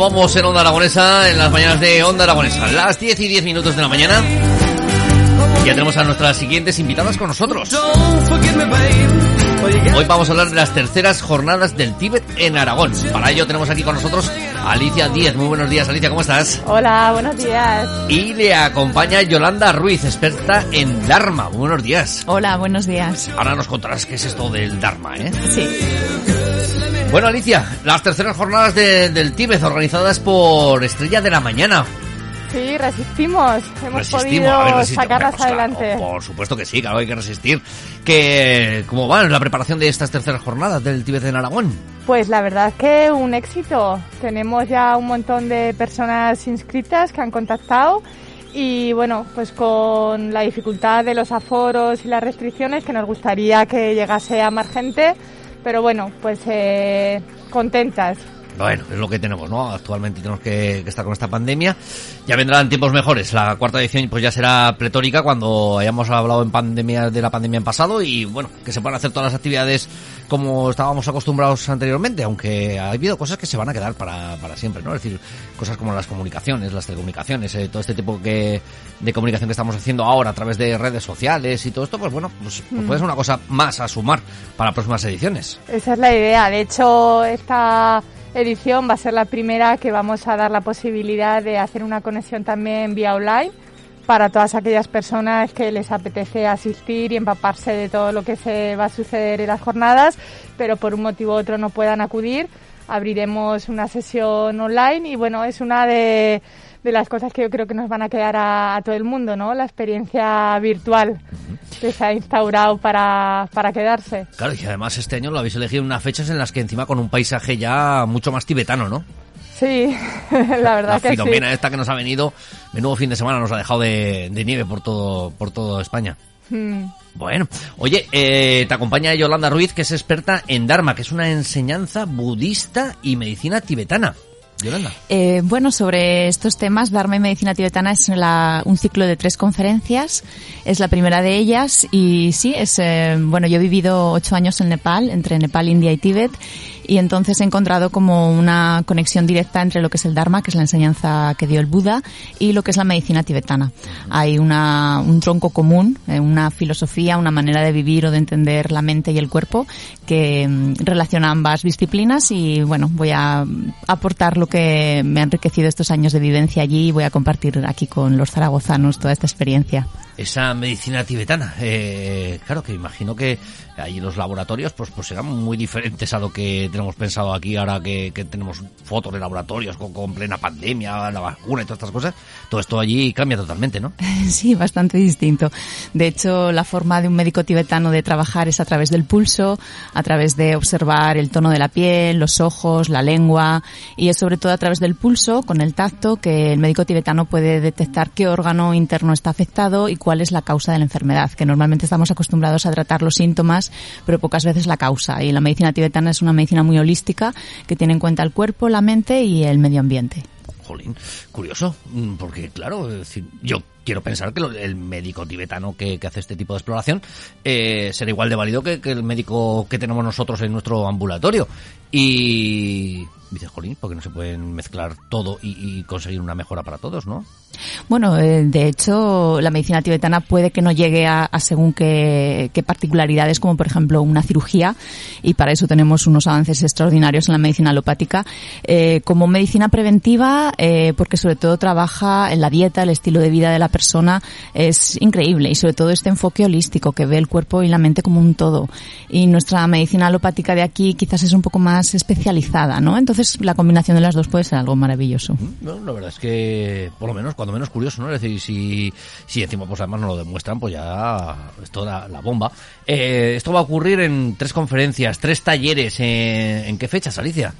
Continuamos en Onda Aragonesa, en las mañanas de Onda Aragonesa, las 10 y 10 minutos de la mañana. Ya tenemos a nuestras siguientes invitadas con nosotros. Hoy vamos a hablar de las terceras jornadas del Tíbet en Aragón. Para ello tenemos aquí con nosotros a Alicia Díez. Muy buenos días, Alicia, ¿cómo estás? Hola, buenos días. Y le acompaña Yolanda Ruiz, experta en Dharma. Muy buenos días. Hola, buenos días. Ahora nos contarás qué es esto del Dharma, ¿eh? Sí. Bueno, Alicia, las terceras jornadas de- del Tíbet organizadas por Estrella de la Mañana. Sí, resistimos. Hemos Resistimos, podido a ver, resistimos. sacarlas pues claro, adelante. por supuesto que sí, claro, hay que resistir. Que, ¿Cómo va la preparación de estas terceras jornadas del Tíbet en Aragón? Pues la verdad es que un éxito. Tenemos ya un montón de personas inscritas que han contactado y bueno, pues con la dificultad de los aforos y las restricciones que nos gustaría que llegase a más gente, pero bueno, pues eh, contentas. Bueno, es lo que tenemos, ¿no? Actualmente tenemos que, que estar con esta pandemia. Ya vendrán tiempos mejores. La cuarta edición pues ya será pletórica cuando hayamos hablado en pandemia de la pandemia en pasado y bueno, que se puedan hacer todas las actividades como estábamos acostumbrados anteriormente, aunque ha habido cosas que se van a quedar para, para siempre, ¿no? Es decir, cosas como las comunicaciones, las telecomunicaciones, eh, todo este tipo que, de comunicación que estamos haciendo ahora a través de redes sociales y todo esto, pues bueno, pues, pues puede ser una cosa más a sumar para próximas ediciones. Esa es la idea. De hecho, esta edición va a ser la primera que vamos a dar la posibilidad de hacer una conexión también vía online para todas aquellas personas que les apetece asistir y empaparse de todo lo que se va a suceder en las jornadas, pero por un motivo u otro no puedan acudir. Abriremos una sesión online y bueno, es una de, de las cosas que yo creo que nos van a quedar a, a todo el mundo, ¿no? La experiencia virtual que se ha instaurado para, para quedarse. Claro, y además este año lo habéis elegido en unas fechas en las que encima con un paisaje ya mucho más tibetano, ¿no? Sí, la verdad La que sí. filomena esta que nos ha venido, menudo fin de semana nos ha dejado de, de nieve por todo, por todo España. Mm. Bueno, oye, eh, te acompaña Yolanda Ruiz, que es experta en Dharma, que es una enseñanza budista y medicina tibetana. Eh, bueno, sobre estos temas, Dharma y Medicina Tibetana es la- un ciclo de tres conferencias. Es la primera de ellas y sí, es, eh, bueno, yo he vivido ocho años en Nepal, entre Nepal, India y Tíbet, y entonces he encontrado como una conexión directa entre lo que es el Dharma, que es la enseñanza que dio el Buda, y lo que es la medicina tibetana. Hay una, un tronco común, eh, una filosofía, una manera de vivir o de entender la mente y el cuerpo que mm, relaciona ambas disciplinas y bueno, voy a aportar lo que me ha enriquecido estos años de vivencia allí y voy a compartir aquí con los zaragozanos toda esta experiencia. Esa medicina tibetana, eh, claro que imagino que ahí los laboratorios pues, pues serán muy diferentes a lo que tenemos pensado aquí ahora que, tenemos fotos de laboratorios con, con plena pandemia, la vacuna y todas estas cosas. Todo esto allí cambia totalmente, ¿no? Sí, bastante distinto. De hecho, la forma de un médico tibetano de trabajar es a través del pulso, a través de observar el tono de la piel, los ojos, la lengua, y es sobre todo a través del pulso, con el tacto, que el médico tibetano puede detectar qué órgano interno está afectado y cuál es la causa de la enfermedad, que normalmente estamos acostumbrados a tratar los síntomas, pero pocas veces la causa. Y la medicina tibetana es una medicina muy holística que tiene en cuenta el cuerpo, la mente y el medio ambiente. Jolín, curioso, mm, porque claro, yo quiero pensar que el médico tibetano que, que hace este tipo de exploración eh, será igual de válido que, que el médico que tenemos nosotros en nuestro ambulatorio. Y dices, Jolín, porque no se pueden mezclar todo y, conseguir una mejora para todos, ¿no? Bueno, eh, de hecho, la medicina tibetana puede que no llegue a, según qué, qué particularidades, como por ejemplo una cirugía, y para eso tenemos unos avances extraordinarios en la medicina alopática. Eh, como medicina preventiva, porque sobre todo trabaja en la dieta, el estilo de vida de la persona, es increíble, y sobre todo este enfoque holístico que ve el cuerpo y la mente como un todo. Y nuestra medicina alopática de aquí quizás es un poco más especializada, ¿no? Entonces, la combinación de las dos puede ser algo maravilloso. No, la verdad es que, por lo menos, cuando menos curioso, ¿no? Es decir, si, si encima pues además no lo demuestran, pues ya es toda la bomba. Eh, esto va a ocurrir en tres conferencias, tres talleres. eh, ¿En qué fechas, Alicia?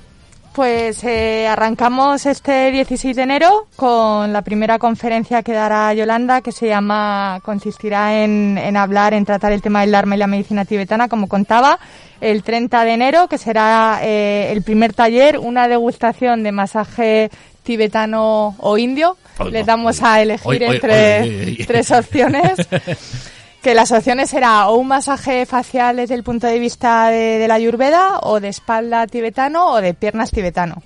Pues eh, arrancamos este 16 de enero con la primera conferencia que dará Yolanda, que se llama, consistirá en, en hablar, en tratar el tema del Dharma y la medicina tibetana, como contaba. El 30 de enero, que será eh, el primer taller, una degustación de masaje tibetano o indio. Les damos a elegir entre tres opciones. Que las opciones será o un masaje facial desde el punto de vista de, de la ayurveda, o de espalda tibetano, o de piernas tibetano.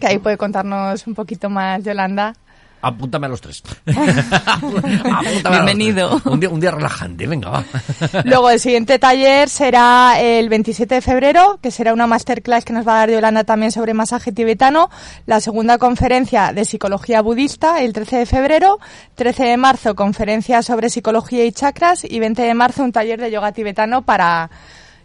Que ahí puede contarnos un poquito más Yolanda. Apúntame a los tres. Apúntame a los Bienvenido. tres. Un día, un día relajante, venga, va. Luego el siguiente taller será el 27 de febrero, que será una masterclass que nos va a dar Yolanda también sobre masaje tibetano. La segunda conferencia de psicología budista el 13 de febrero. 13 de marzo conferencia sobre psicología y chakras. Y 20 de marzo un taller de yoga tibetano para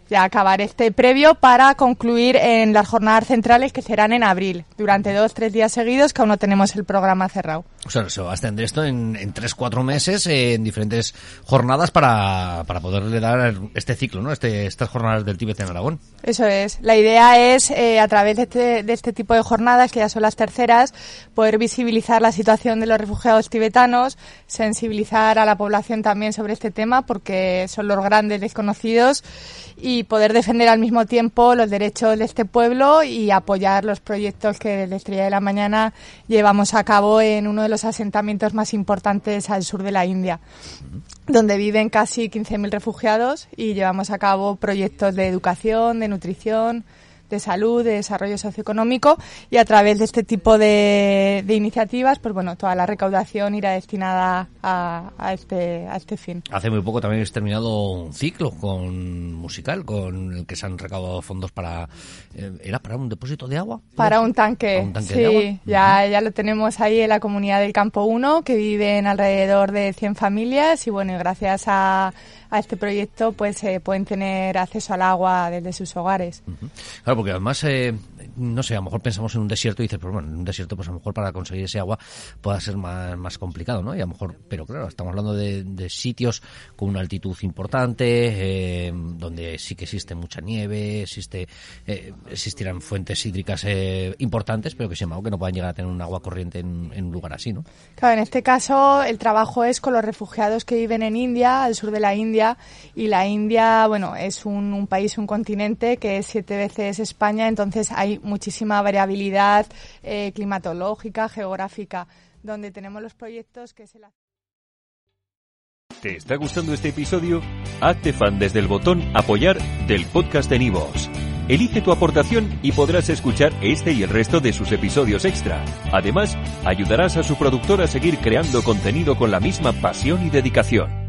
ya acabar este previo para concluir en las jornadas centrales que serán en abril, durante dos, tres días seguidos que aún no tenemos el programa cerrado. O sea, se va a extender esto en, en tres, cuatro meses, eh, en diferentes jornadas para, para poderle dar este ciclo, ¿no? Este, estas jornadas del Tíbet en Aragón. Eso es. La idea es, eh, a través de este, de este tipo de jornadas, que ya son las terceras, poder visibilizar la situación de los refugiados tibetanos, sensibilizar a la población también sobre este tema, porque son los grandes desconocidos, y poder defender al mismo tiempo los derechos de este pueblo y apoyar los proyectos que desde Estrella de la Mañana llevamos a cabo en uno de los asentamientos más importantes al sur de la India donde viven casi 15.000 refugiados y llevamos a cabo proyectos de educación, de nutrición, de salud, de desarrollo socioeconómico y a través de este tipo de, de iniciativas, pues bueno, toda la recaudación irá destinada a, a este, a este fin. Hace muy poco también has terminado un ciclo con musical, con el que se han recaudado fondos para... eh, ¿Era para un depósito de agua? Para un tanque, Para un tanque sí, de agua. ya, ya lo tenemos ahí en la comunidad del Campo 1, que viven alrededor de 100 familias y bueno, y gracias a, a este proyecto pues eh, pueden tener acceso al agua desde sus hogares. Claro, porque además, eh, no sé, a lo mejor pensamos en un desierto y dices, pues bueno, en un desierto, pues a lo mejor para conseguir ese agua pueda ser más, más complicado, ¿no? Y a lo mejor, pero claro, estamos hablando de, sitios con una altitud importante, eh, donde sí que existe mucha nieve, existe, eh, existirán fuentes hídricas eh, importantes, pero que se que no puedan llegar a tener un agua corriente en, en un lugar así, ¿no? Claro, en este caso el trabajo es con los refugiados que viven en India, al sur de la India, y la India, bueno, es un, un país, un continente que es siete veces España, entonces hay muchísima variabilidad eh, climatológica, geográfica, donde tenemos los proyectos que se la... ¿Te está gustando este episodio? Hazte fan desde el botón Apoyar del podcast de Nivos. Elige tu aportación y podrás escuchar este y el resto de sus episodios extra. Además, ayudarás a su productor a seguir creando contenido con la misma pasión y dedicación.